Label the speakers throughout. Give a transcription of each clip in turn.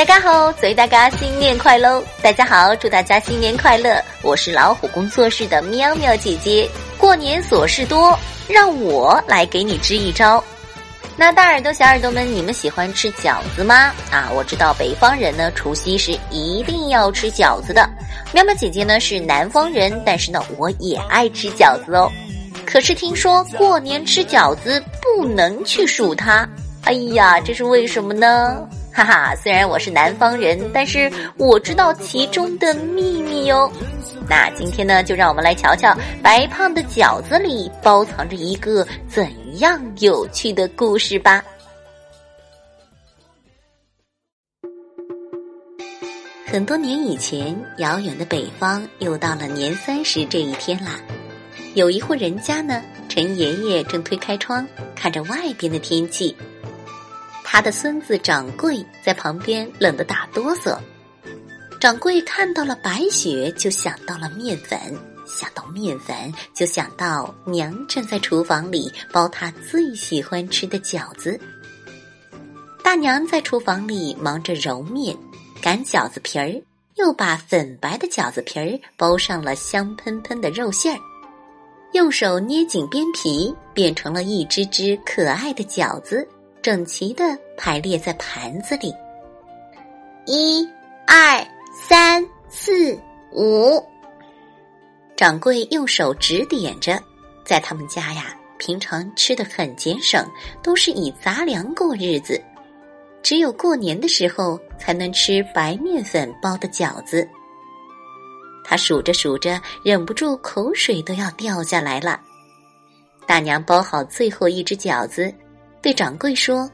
Speaker 1: 大家好，祝大家新年快乐！大家好，祝大家新年快乐！我是老虎工作室的喵喵姐姐。过年琐事多，让我来给你支一招。那大耳朵、小耳朵们，你们喜欢吃饺子吗？啊，我知道北方人呢，除夕是一定要吃饺子的。喵喵姐姐呢是南方人，但是呢，我也爱吃饺子哦。可是听说过年吃饺子不能去数它，哎呀，这是为什么呢？哈哈，虽然我是南方人，但是我知道其中的秘密哦。那今天呢，就让我们来瞧瞧白胖的饺子里包藏着一个怎样有趣的故事吧。很多年以前，遥远的北方又到了年三十这一天啦。有一户人家呢，陈爷爷正推开窗看着外边的天气，他的孙子掌柜在旁边冷得打哆嗦。掌柜看到了白雪，就想到了面粉；想到面粉，就想到娘正在厨房里包他最喜欢吃的饺子。大娘在厨房里忙着揉面、擀饺子皮儿，又把粉白的饺子皮儿包上了香喷喷的肉馅儿。用手捏紧边皮，变成了一只只可爱的饺子，整齐的排列在盘子里。一、二、三、四、五。掌柜用手指点着，在他们家呀，平常吃的很节省，都是以杂粮过日子，只有过年的时候才能吃白面粉包的饺子。他数着数着，忍不住口水都要掉下来了。大娘包好最后一只饺子，对掌柜说：“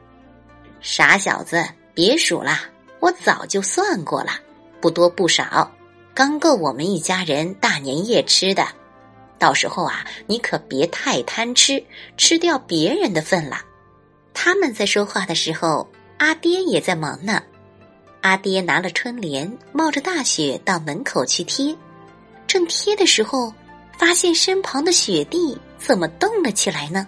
Speaker 1: 傻小子，别数了，我早就算过了，不多不少，刚够我们一家人大年夜吃的。到时候啊，你可别太贪吃，吃掉别人的份了。”他们在说话的时候，阿爹也在忙呢。阿爹拿了春联，冒着大雪到门口去贴。正贴的时候，发现身旁的雪地怎么动了起来呢？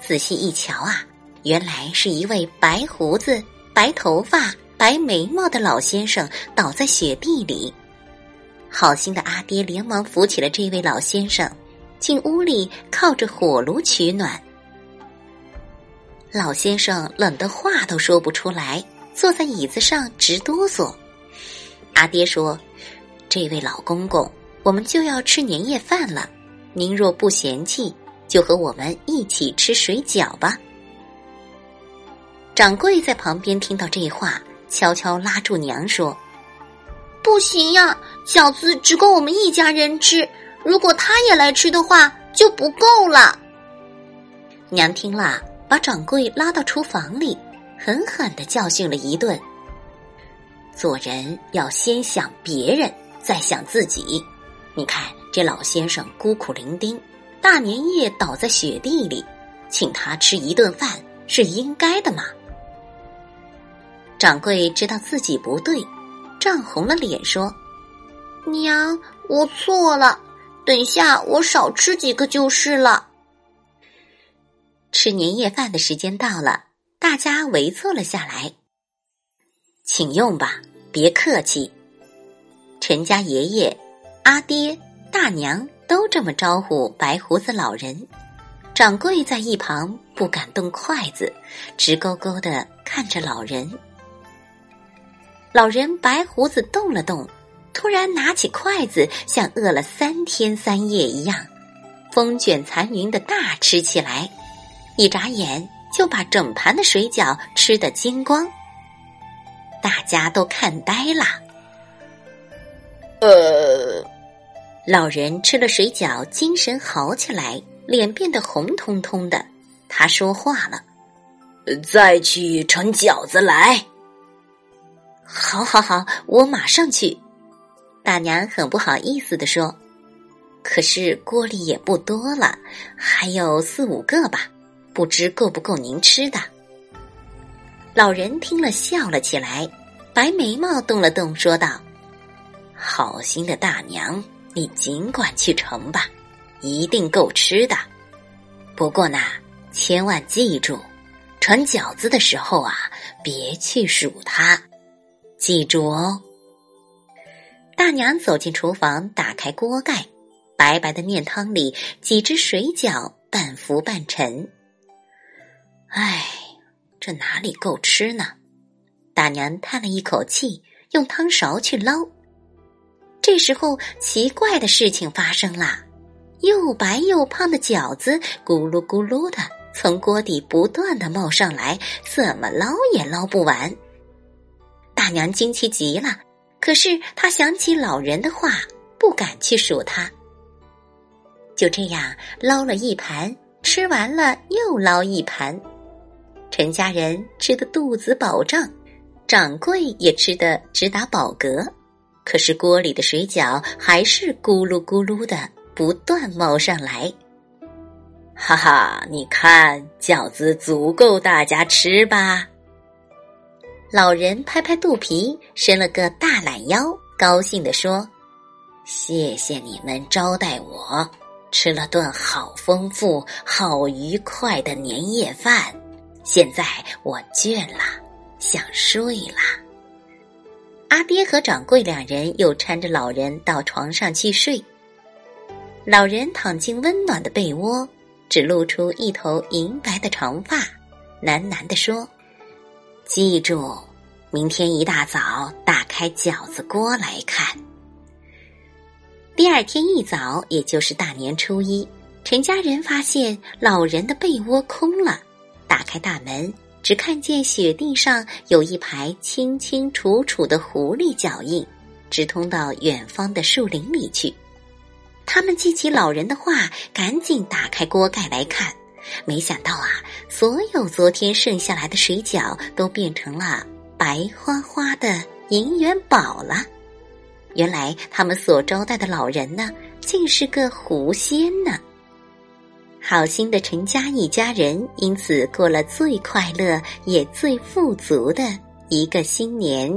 Speaker 1: 仔细一瞧啊，原来是一位白胡子、白头发、白眉毛的老先生倒在雪地里。好心的阿爹连忙扶起了这位老先生，进屋里靠着火炉取暖。老先生冷得话都说不出来，坐在椅子上直哆嗦。阿爹说：“这位老公公。”我们就要吃年夜饭了，您若不嫌弃，就和我们一起吃水饺吧。掌柜在旁边听到这话，悄悄拉住娘说：“
Speaker 2: 不行呀，饺子只够我们一家人吃，如果他也来吃的话，就不够了。”
Speaker 1: 娘听了，把掌柜拉到厨房里，狠狠的教训了一顿：“做人要先想别人，再想自己。”你看，这老先生孤苦伶仃，大年夜倒在雪地里，请他吃一顿饭是应该的嘛？掌柜知道自己不对，涨红了脸说：“
Speaker 2: 娘，我错了，等下我少吃几个就是了。”
Speaker 1: 吃年夜饭的时间到了，大家围坐了下来，请用吧，别客气。陈家爷爷。阿爹、大娘都这么招呼白胡子老人，掌柜在一旁不敢动筷子，直勾勾的看着老人。老人白胡子动了动，突然拿起筷子，像饿了三天三夜一样，风卷残云的大吃起来，一眨眼就把整盘的水饺吃得精光。大家都看呆了。呃。老人吃了水饺，精神好起来，脸变得红彤彤的。他说话了：“
Speaker 3: 再去盛饺子来。”“
Speaker 1: 好，好，好，我马上去。”大娘很不好意思的说：“可是锅里也不多了，还有四五个吧，不知够不够您吃的。”老人听了笑了起来，白眉毛动了动，说道：“好心的大娘。”你尽管去盛吧，一定够吃的。不过呢，千万记住，盛饺子的时候啊，别去数它，记住哦。大娘走进厨房，打开锅盖，白白的面汤里几只水饺半浮半沉。唉，这哪里够吃呢？大娘叹了一口气，用汤勺去捞。这时候，奇怪的事情发生了，又白又胖的饺子咕噜咕噜的从锅底不断的冒上来，怎么捞也捞不完。大娘惊奇极了。可是她想起老人的话，不敢去数它。就这样捞了一盘，吃完了又捞一盘，陈家人吃的肚子饱胀，掌柜也吃的直打饱嗝。可是锅里的水饺还是咕噜咕噜的不断冒上来。
Speaker 3: 哈哈，你看饺子足够大家吃吧。
Speaker 1: 老人拍拍肚皮，伸了个大懒腰，高兴地说：“谢谢你们招待我，吃了顿好丰富、好愉快的年夜饭。现在我倦了，想睡了。”阿爹和掌柜两人又搀着老人到床上去睡。老人躺进温暖的被窝，只露出一头银白的长发，喃喃地说。记住，明天一大早打开饺子锅来看。第二天一早，也就是大年初一，陈家人发现老人的被窝空了，打开大门，只看见雪地上有一排清清楚楚的狐狸脚印，直通到远方的树林里去。他们记起老人的话，赶紧打开锅盖来看。没想到啊，所有昨天剩下来的水饺都变成了白花花的银元宝了。原来他们所招待的老人呢，竟是个狐仙呢。好心的陈家一家人因此过了最快乐也最富足的一个新年。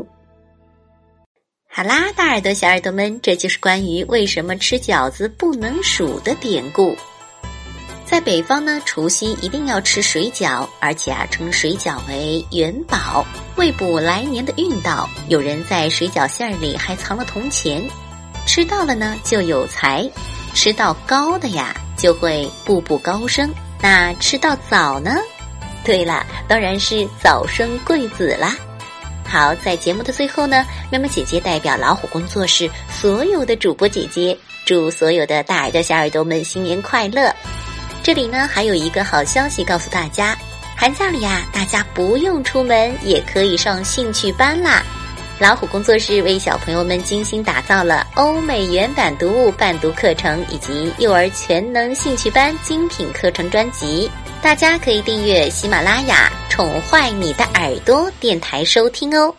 Speaker 1: 好啦，大耳朵小耳朵们，这就是关于为什么吃饺子不能数的典故。在北方呢，除夕一定要吃水饺，而且啊，称水饺为元宝，为补来年的运道。有人在水饺馅儿里还藏了铜钱，吃到了呢就有财，吃到高的呀就会步步高升。那吃到早呢？对了，当然是早生贵子啦。好，在节目的最后呢，喵喵姐姐代表老虎工作室所有的主播姐姐，祝所有的大耳朵小耳朵们新年快乐。这里呢，还有一个好消息告诉大家：寒假里呀，大家不用出门也可以上兴趣班啦！老虎工作室为小朋友们精心打造了欧美原版读物伴读课程以及幼儿全能兴趣班精品课程专辑，大家可以订阅喜马拉雅“宠坏你的耳朵”电台收听哦。